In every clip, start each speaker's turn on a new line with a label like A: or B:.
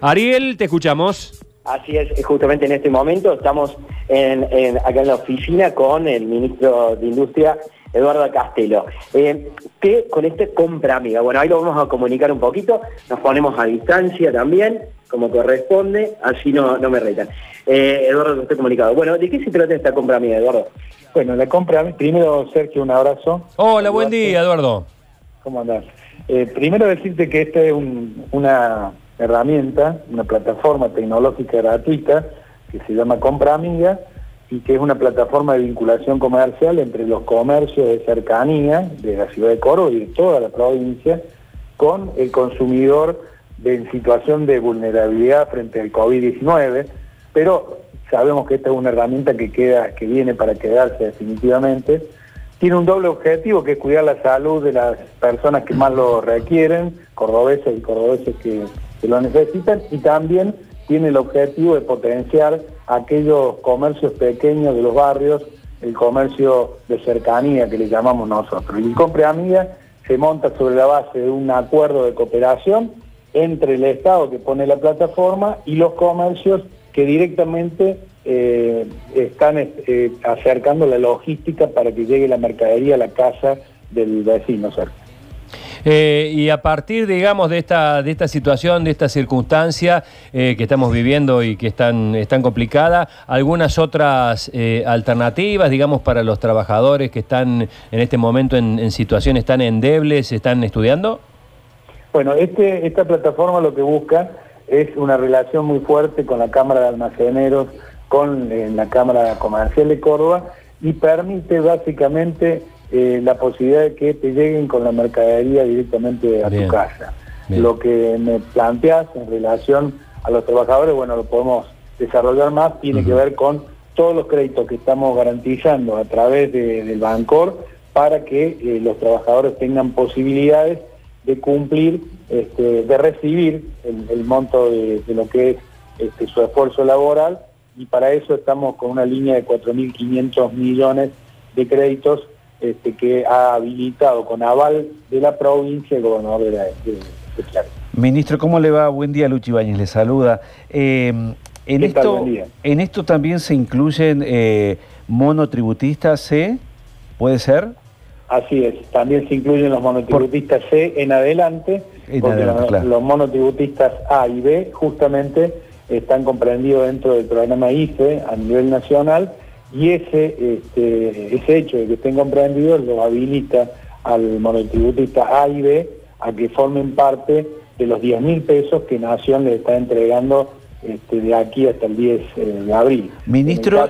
A: Ariel, te escuchamos.
B: Así es, justamente en este momento estamos en, acá en la oficina con el ministro de Industria, Eduardo Castelo. Eh, que con esta compra amiga, bueno, ahí lo vamos a comunicar un poquito, nos ponemos a distancia también, como corresponde, así no, no me retan. Eh, Eduardo, estoy comunicado. Bueno, ¿de qué se trata esta compra amiga, Eduardo?
C: Bueno, la compra, primero Sergio, un abrazo.
A: Hola, buen día, Eduardo.
C: ¿Cómo andás? Eh, primero decirte que esta es una herramienta, una plataforma tecnológica gratuita que se llama Compra Amiga y que es una plataforma de vinculación comercial entre los comercios de cercanía de la ciudad de Coro y de toda la provincia con el consumidor en situación de vulnerabilidad frente al COVID-19, pero sabemos que esta es una herramienta que queda, que viene para quedarse definitivamente. Tiene un doble objetivo que es cuidar la salud de las personas que más lo requieren, cordobeses y cordobeses que que lo necesitan y también tiene el objetivo de potenciar aquellos comercios pequeños de los barrios, el comercio de cercanía que le llamamos nosotros. Y Compre Amiga se monta sobre la base de un acuerdo de cooperación entre el Estado que pone la plataforma y los comercios que directamente eh, están eh, acercando la logística para que llegue la mercadería a la casa del vecino cerca.
A: Eh, y a partir, digamos, de esta, de esta situación, de esta circunstancia eh, que estamos viviendo y que están, están complicada, ¿algunas otras eh, alternativas, digamos, para los trabajadores que están en este momento en, situaciones tan endebles, están estudiando?
C: Bueno, este, esta plataforma lo que busca es una relación muy fuerte con la Cámara de Almaceneros, con la Cámara Comercial de Córdoba y permite básicamente eh, la posibilidad de que te lleguen con la mercadería directamente a tu casa. Lo que me planteas en relación a los trabajadores, bueno, lo podemos desarrollar más, tiene que ver con todos los créditos que estamos garantizando a través del Bancor para que eh, los trabajadores tengan posibilidades de cumplir, este, de recibir el, monto de, lo que es este, su esfuerzo laboral. Y para eso estamos con una línea de 4.500 millones de créditos este, que ha habilitado con aval de la provincia el gobernador de, la,
D: Ministro, ¿cómo le va? Buen día, Luchi Bañez, le saluda. Eh, en, esto, ¿En esto también se incluyen eh, monotributistas C? ¿Puede ser?
C: Así es, también se incluyen los monotributistas C en adelante, porque los, monotributistas A y B justamente están comprendidos dentro del programa IFE a nivel nacional y ese, este, ese hecho de que estén comprendidos lo habilita al monotributista A y B a que formen parte de los 10 mil pesos que Nación le está entregando este, de aquí hasta el 10 eh, de abril.
D: Ministro,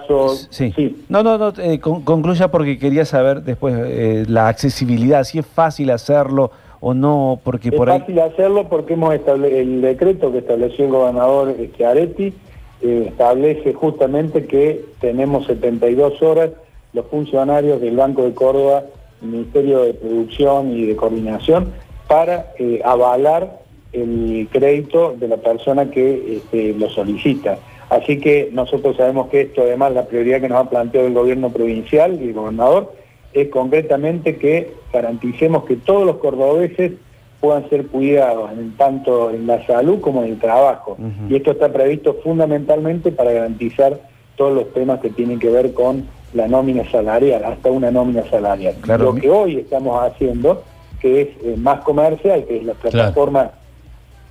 D: sí. no, no, no eh, concluya porque quería saber después eh, la accesibilidad, si es fácil hacerlo o no, porque por
C: ahí... Es fácil hacerlo porque hemos el decreto que estableció el gobernador Chiaretti eh, establece justamente que tenemos 72 horas los funcionarios del Banco de Córdoba, Ministerio de Producción y de Coordinación, para eh, avalar el crédito de la persona que este, lo solicita. Así que nosotros sabemos que esto, además, la prioridad que nos ha planteado el gobierno provincial y el gobernador, es concretamente que garanticemos que todos los cordobeses puedan ser cuidados en, tanto en la salud como en el trabajo. Y esto está previsto fundamentalmente para garantizar todos los temas que tienen que ver con la nómina salarial, hasta una nómina salarial. Lo que hoy estamos haciendo, que es eh, más comercial, que es la plataforma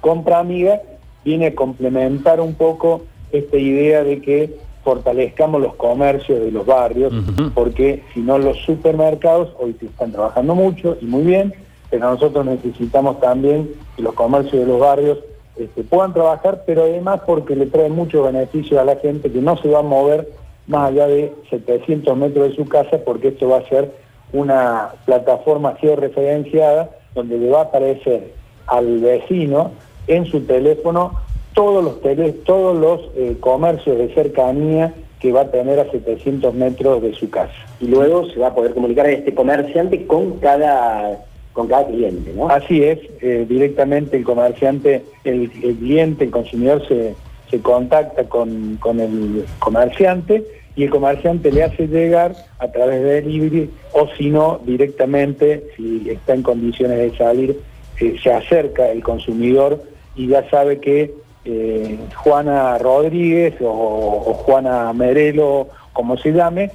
C: Compra Amiga, viene a complementar un poco esta idea de que fortalezcamos los comercios de los barrios, porque si no los supermercados hoy se están trabajando mucho y muy bien, pero nosotros necesitamos también que los comercios de los barrios este, puedan trabajar, pero además porque le trae mucho beneficio a la gente que no se va a mover más allá de 700 metros de su casa, porque esto va a ser una plataforma georreferenciada donde le va a aparecer al vecino en su teléfono todos los, todos los eh, comercios de cercanía que va a tener a 700 metros de su casa.
B: Y luego se va a poder comunicar este comerciante con cada con cada cliente.
C: Así es, eh, directamente el comerciante, el, cliente, el consumidor se, contacta con, el comerciante y el comerciante le hace llegar a través de delivery o si no, directamente, si está en condiciones de salir, eh, se acerca el consumidor y ya sabe que eh, Juana Rodríguez o, Juana Merelo, como se llame,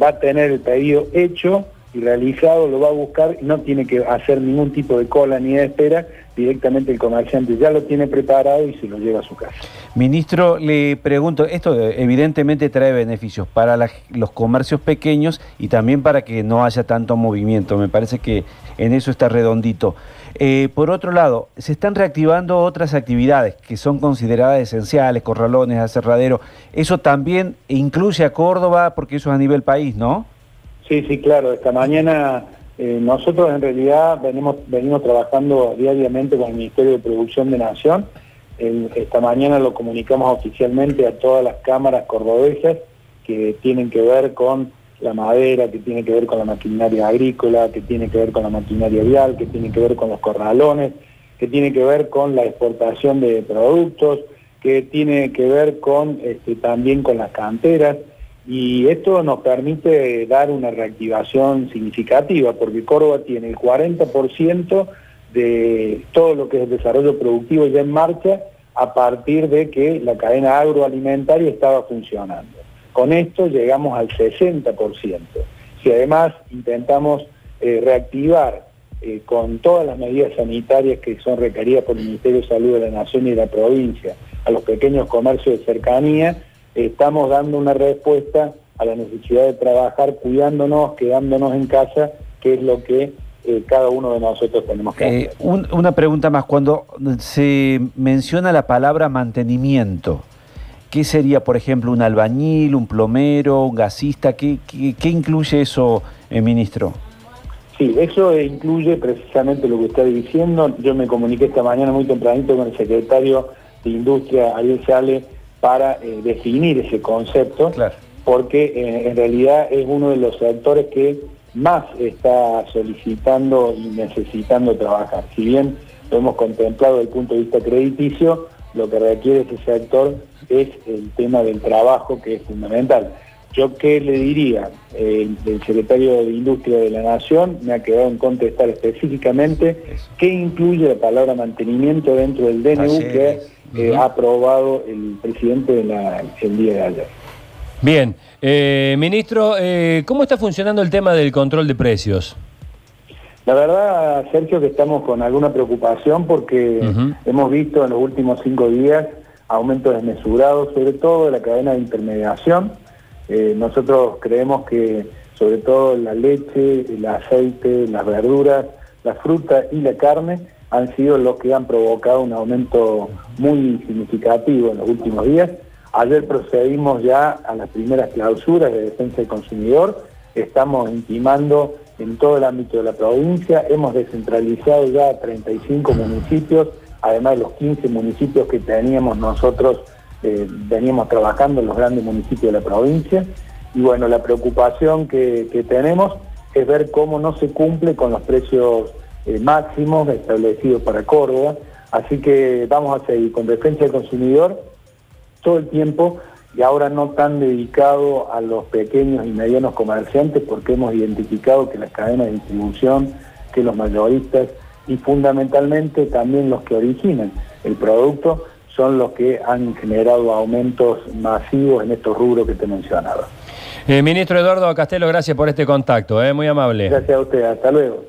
C: va a tener el pedido hecho y realizado, lo va a buscar no tiene que hacer ningún tipo de cola ni de espera, directamente el comerciante ya lo tiene preparado y se lo lleva a su casa.
D: Ministro, le pregunto, esto evidentemente trae beneficios para los comercios pequeños y también para que no haya tanto movimiento, me parece que en eso está redondito. Eh, por otro lado, se están reactivando otras actividades que son consideradas esenciales, corralones, aserradero. Eso también incluye a Córdoba porque eso es a nivel país, ¿no?
C: Sí, sí, claro. Esta mañana eh, nosotros en realidad venimos, venimos trabajando diariamente con el Ministerio de Producción de Nación. esta mañana lo comunicamos oficialmente a todas las cámaras cordobesas que tienen que ver con la madera, que tiene que ver con la maquinaria agrícola, que tiene que ver con la maquinaria vial, que tiene que ver con los corralones, que tiene que ver con la exportación de productos, que tiene que ver con este, también con las canteras. Y esto nos permite dar una reactivación significativa, porque Córdoba tiene el 40% de todo lo que es el desarrollo productivo ya en marcha a partir de que la cadena agroalimentaria estaba funcionando. Con esto llegamos al 60%. Si además intentamos eh, reactivar eh, con todas las medidas sanitarias que son requeridas por el Ministerio de Salud de la Nación y de la provincia a los pequeños comercios de cercanía, estamos dando una respuesta a la necesidad de trabajar cuidándonos, quedándonos en casa, que es lo que eh, cada uno de nosotros tenemos que hacer.
D: una pregunta más, cuando se menciona la palabra mantenimiento, ¿Qué sería, por ejemplo, un albañil, un plomero, un gasista? ¿Qué, incluye eso, eh, ministro?
C: Sí, eso incluye precisamente lo que está diciendo. Yo me comuniqué esta mañana muy tempranito con el secretario de Industria, Ariel Sale, para eh, definir ese concepto, porque eh, en realidad es uno de los sectores que más está solicitando y necesitando trabajar. Si bien lo hemos contemplado desde el punto de vista crediticio, lo que requiere ese sector es el tema del trabajo que es fundamental. Yo qué le diría, el, secretario de Industria de la Nación me ha quedado en contestar específicamente qué incluye la palabra mantenimiento dentro del DNU que eh, ha aprobado el presidente de la, el día de ayer.
A: Bien, eh, ministro, eh, ¿cómo está funcionando el tema del control de precios?
C: La verdad, Sergio, que estamos con alguna preocupación porque hemos visto en los últimos cinco días aumentos desmesurados, sobre todo de la cadena de intermediación. Eh, nosotros creemos que sobre todo la leche, el aceite, las verduras, la fruta y la carne han sido los que han provocado un aumento muy significativo en los últimos días. Ayer procedimos ya a las primeras clausuras de defensa del consumidor, estamos intimando en todo el ámbito de la provincia. Hemos descentralizado ya 35 municipios, además de los 15 municipios que teníamos nosotros, eh, veníamos trabajando en los grandes municipios de la provincia. Y bueno, la preocupación que, tenemos es ver cómo no se cumple con los precios eh, máximos establecidos para Córdoba. Así que vamos a seguir con defensa del consumidor todo el tiempo y ahora no tan dedicado a los pequeños y medianos comerciantes porque hemos identificado que las cadenas de distribución, que los mayoristas y fundamentalmente también los que originan el producto son los que han generado aumentos masivos en estos rubros que te mencionaba.
A: Eh, ministro Eduardo Castelo, gracias por este contacto, eh, muy amable.
C: Gracias a usted, hasta luego.